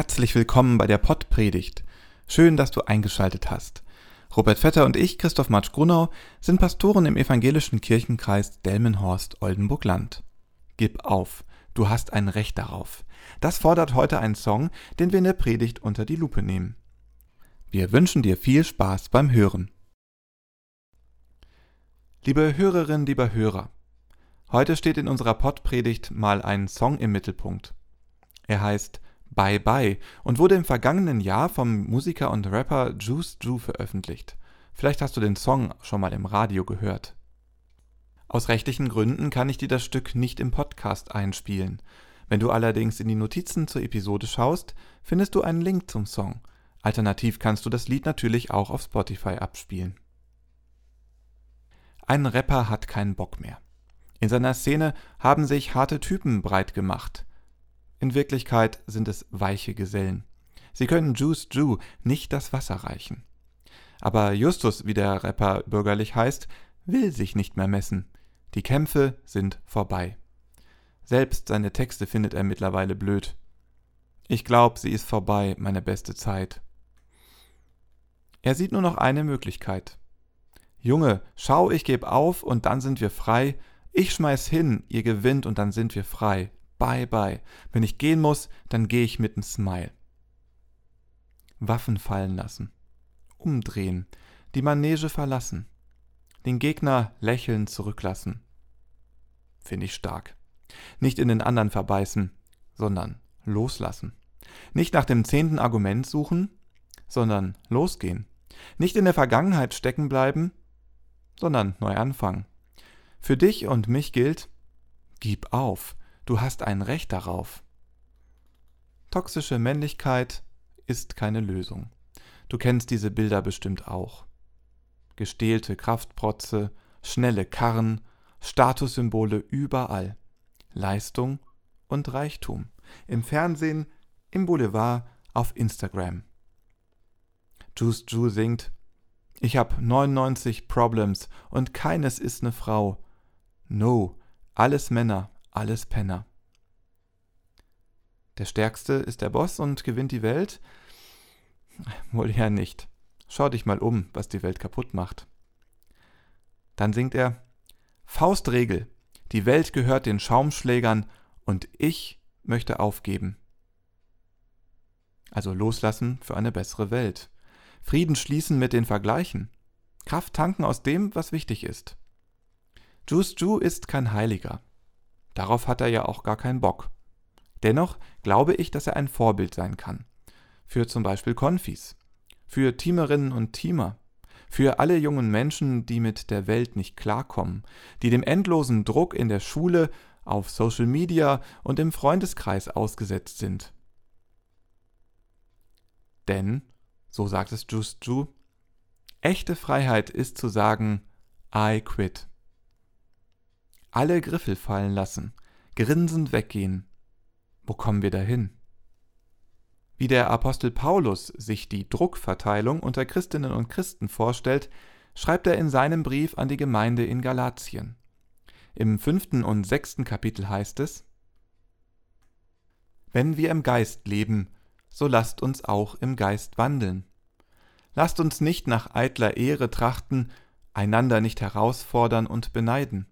Herzlich willkommen bei der Pottpredigt. Schön, dass du eingeschaltet hast. Robert Vetter und ich, Christoph Matsch Grunau, sind Pastoren im evangelischen Kirchenkreis Delmenhorst-Oldenburg-Land. Gib auf, du hast ein Recht darauf. Das fordert heute ein Song, den wir in der Predigt unter die Lupe nehmen. Wir wünschen dir viel Spaß beim Hören. Liebe Hörerinnen, lieber Hörer, heute steht in unserer Pottpredigt mal ein Song im Mittelpunkt. Er heißt Bye Bye und wurde im vergangenen Jahr vom Musiker und Rapper Juice Ju veröffentlicht. Vielleicht hast du den Song schon mal im Radio gehört. Aus rechtlichen Gründen kann ich dir das Stück nicht im Podcast einspielen. Wenn du allerdings in die Notizen zur Episode schaust, findest du einen Link zum Song. Alternativ kannst du das Lied natürlich auch auf Spotify abspielen. Ein Rapper hat keinen Bock mehr. In seiner Szene haben sich harte Typen breit gemacht. In Wirklichkeit sind es weiche Gesellen. Sie können Juice Ju nicht das Wasser reichen. Aber Justus, wie der Rapper bürgerlich heißt, will sich nicht mehr messen. Die Kämpfe sind vorbei. Selbst seine Texte findet er mittlerweile blöd. Ich glaub, sie ist vorbei, meine beste Zeit. Er sieht nur noch eine Möglichkeit. Junge, schau, ich geb auf und dann sind wir frei. Ich schmeiß hin, ihr gewinnt und dann sind wir frei. Bye bye. Wenn ich gehen muss, dann gehe ich mit nem Smile. Waffen fallen lassen. Umdrehen. Die Manege verlassen. Den Gegner lächelnd zurücklassen. Finde ich stark. Nicht in den anderen verbeißen, sondern loslassen. Nicht nach dem zehnten Argument suchen, sondern losgehen. Nicht in der Vergangenheit stecken bleiben, sondern neu anfangen. Für dich und mich gilt, gib auf, Du hast ein Recht darauf. Toxische Männlichkeit ist keine Lösung. Du kennst diese Bilder bestimmt auch. Gestählte Kraftprotze, schnelle Karren, Statussymbole überall. Leistung und Reichtum. Im Fernsehen, im Boulevard, auf Instagram. Juice Ju singt Ich hab 99 Problems und keines ist ne Frau. No, alles Männer, alles Penner. Der Stärkste ist der Boss und gewinnt die Welt? Wohl eher nicht. Schau dich mal um, was die Welt kaputt macht. Dann singt er Faustregel, die Welt gehört den Schaumschlägern und ich möchte aufgeben. Also loslassen für eine bessere Welt. Frieden schließen mit den Vergleichen. Kraft tanken aus dem, was wichtig ist. Juice Ju ist kein Heiliger. Darauf hat er ja auch gar keinen Bock. Dennoch glaube ich, dass er ein Vorbild sein kann. Für zum Beispiel Konfis, für Teamerinnen und Teamer, für alle jungen Menschen, die mit der Welt nicht klarkommen, die dem endlosen Druck in der Schule, auf Social Media und im Freundeskreis ausgesetzt sind. Denn, so sagt es Just Ju, echte Freiheit ist zu sagen, I quit alle Griffel fallen lassen, grinsend weggehen. Wo kommen wir dahin? Wie der Apostel Paulus sich die Druckverteilung unter Christinnen und Christen vorstellt, schreibt er in seinem Brief an die Gemeinde in Galatien. Im fünften und sechsten Kapitel heißt es Wenn wir im Geist leben, so lasst uns auch im Geist wandeln. Lasst uns nicht nach eitler Ehre trachten, einander nicht herausfordern und beneiden.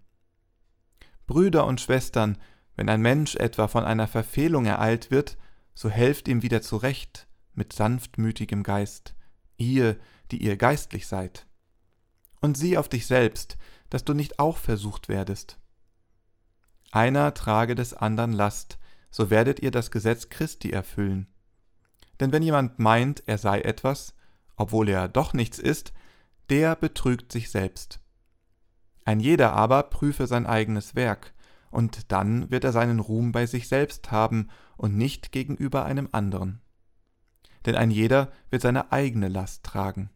Brüder und Schwestern, wenn ein Mensch etwa von einer Verfehlung ereilt wird, so helft ihm wieder zurecht mit sanftmütigem Geist, ihr, die ihr geistlich seid. Und sieh auf dich selbst, dass du nicht auch versucht werdest. Einer trage des andern Last, so werdet ihr das Gesetz Christi erfüllen. Denn wenn jemand meint, er sei etwas, obwohl er doch nichts ist, der betrügt sich selbst. Ein jeder aber prüfe sein eigenes Werk, und dann wird er seinen Ruhm bei sich selbst haben und nicht gegenüber einem anderen. Denn ein jeder wird seine eigene Last tragen.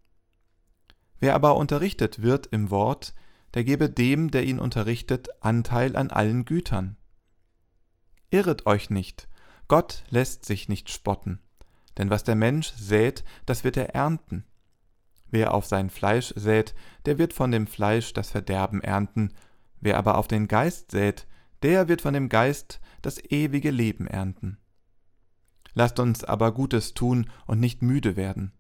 Wer aber unterrichtet wird im Wort, der gebe dem, der ihn unterrichtet, Anteil an allen Gütern. Irret euch nicht, Gott lässt sich nicht spotten, denn was der Mensch sät, das wird er ernten. Wer auf sein Fleisch sät, der wird von dem Fleisch das Verderben ernten, wer aber auf den Geist sät, der wird von dem Geist das ewige Leben ernten. lasst uns aber Gutes tun und nicht müde werden.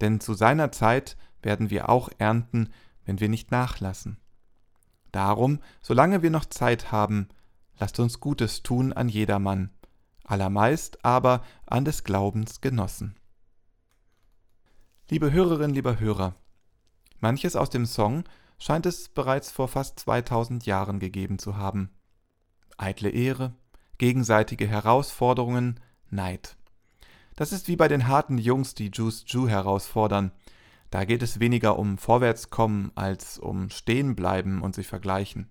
Denn zu seiner Zeit werden wir auch ernten, wenn wir nicht nachlassen. Darum, solange wir noch Zeit haben, lasst uns Gutes tun an jedermann, allermeist aber an des Glaubens Genossen. Liebe Hörerinnen, lieber Hörer, manches aus dem Song scheint es bereits vor fast 2000 Jahren gegeben zu haben. Eitle Ehre, gegenseitige Herausforderungen, Neid. Das ist wie bei den harten Jungs, die Juice Ju herausfordern. Da geht es weniger um Vorwärtskommen als um Stehenbleiben und sich vergleichen.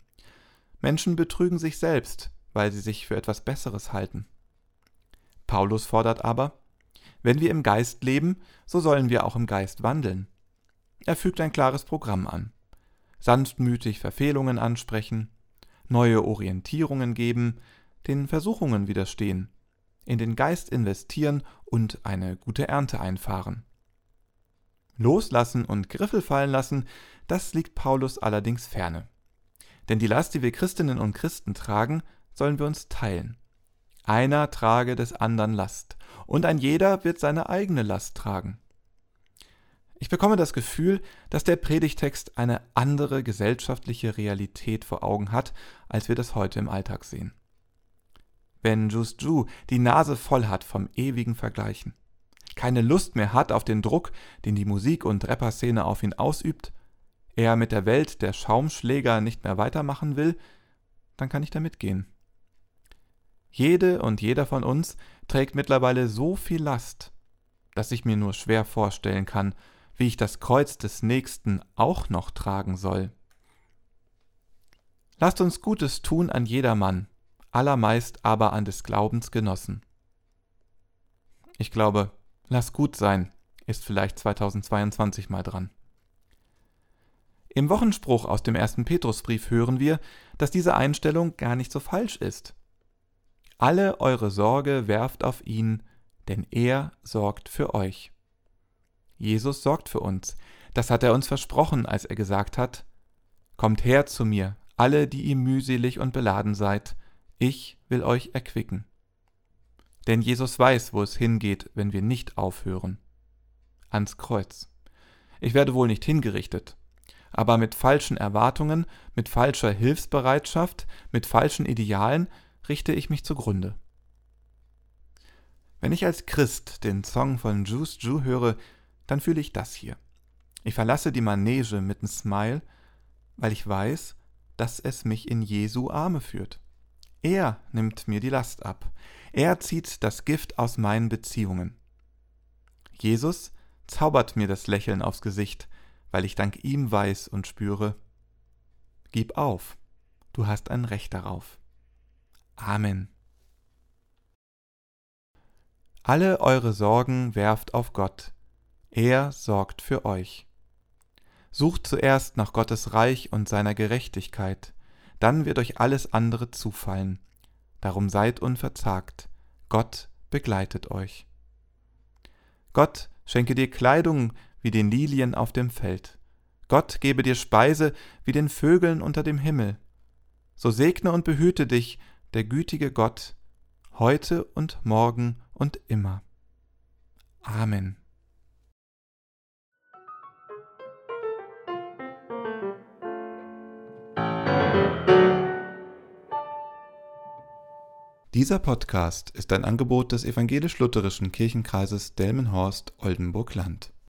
Menschen betrügen sich selbst, weil sie sich für etwas Besseres halten. Paulus fordert aber, wenn wir im Geist leben, so sollen wir auch im Geist wandeln. Er fügt ein klares Programm an. Sanftmütig Verfehlungen ansprechen, neue Orientierungen geben, den Versuchungen widerstehen, in den Geist investieren und eine gute Ernte einfahren. Loslassen und Griffel fallen lassen, das liegt Paulus allerdings ferne. Denn die Last, die wir Christinnen und Christen tragen, sollen wir uns teilen. Einer trage des anderen Last, und ein jeder wird seine eigene Last tragen. Ich bekomme das Gefühl, dass der Predigtext eine andere gesellschaftliche Realität vor Augen hat, als wir das heute im Alltag sehen. Wenn Just Ju die Nase voll hat vom ewigen Vergleichen, keine Lust mehr hat auf den Druck, den die Musik- und Rapperszene auf ihn ausübt, er mit der Welt der Schaumschläger nicht mehr weitermachen will, dann kann ich da mitgehen. Jede und jeder von uns trägt mittlerweile so viel Last, dass ich mir nur schwer vorstellen kann, wie ich das Kreuz des Nächsten auch noch tragen soll. Lasst uns Gutes tun an jedermann, allermeist aber an des Glaubens Genossen. Ich glaube, lass gut sein, ist vielleicht 2022 mal dran. Im Wochenspruch aus dem ersten Petrusbrief hören wir, dass diese Einstellung gar nicht so falsch ist. Alle eure Sorge werft auf ihn, denn er sorgt für euch. Jesus sorgt für uns. Das hat er uns versprochen, als er gesagt hat, Kommt her zu mir, alle, die ihr mühselig und beladen seid, ich will euch erquicken. Denn Jesus weiß, wo es hingeht, wenn wir nicht aufhören. Ans Kreuz. Ich werde wohl nicht hingerichtet, aber mit falschen Erwartungen, mit falscher Hilfsbereitschaft, mit falschen Idealen richte ich mich zugrunde. Wenn ich als Christ den Song von Juice Ju höre, dann fühle ich das hier. Ich verlasse die Manege mit einem Smile, weil ich weiß, dass es mich in Jesu Arme führt. Er nimmt mir die Last ab. Er zieht das Gift aus meinen Beziehungen. Jesus zaubert mir das Lächeln aufs Gesicht, weil ich dank ihm weiß und spüre, Gib auf, du hast ein Recht darauf. Amen. Alle eure Sorgen werft auf Gott, er sorgt für euch. Sucht zuerst nach Gottes Reich und seiner Gerechtigkeit, dann wird euch alles andere zufallen. Darum seid unverzagt, Gott begleitet euch. Gott schenke dir Kleidung wie den Lilien auf dem Feld. Gott gebe dir Speise wie den Vögeln unter dem Himmel. So segne und behüte dich der gütige Gott, heute und morgen und immer. Amen. Dieser Podcast ist ein Angebot des evangelisch-lutherischen Kirchenkreises Delmenhorst-Oldenburg-Land.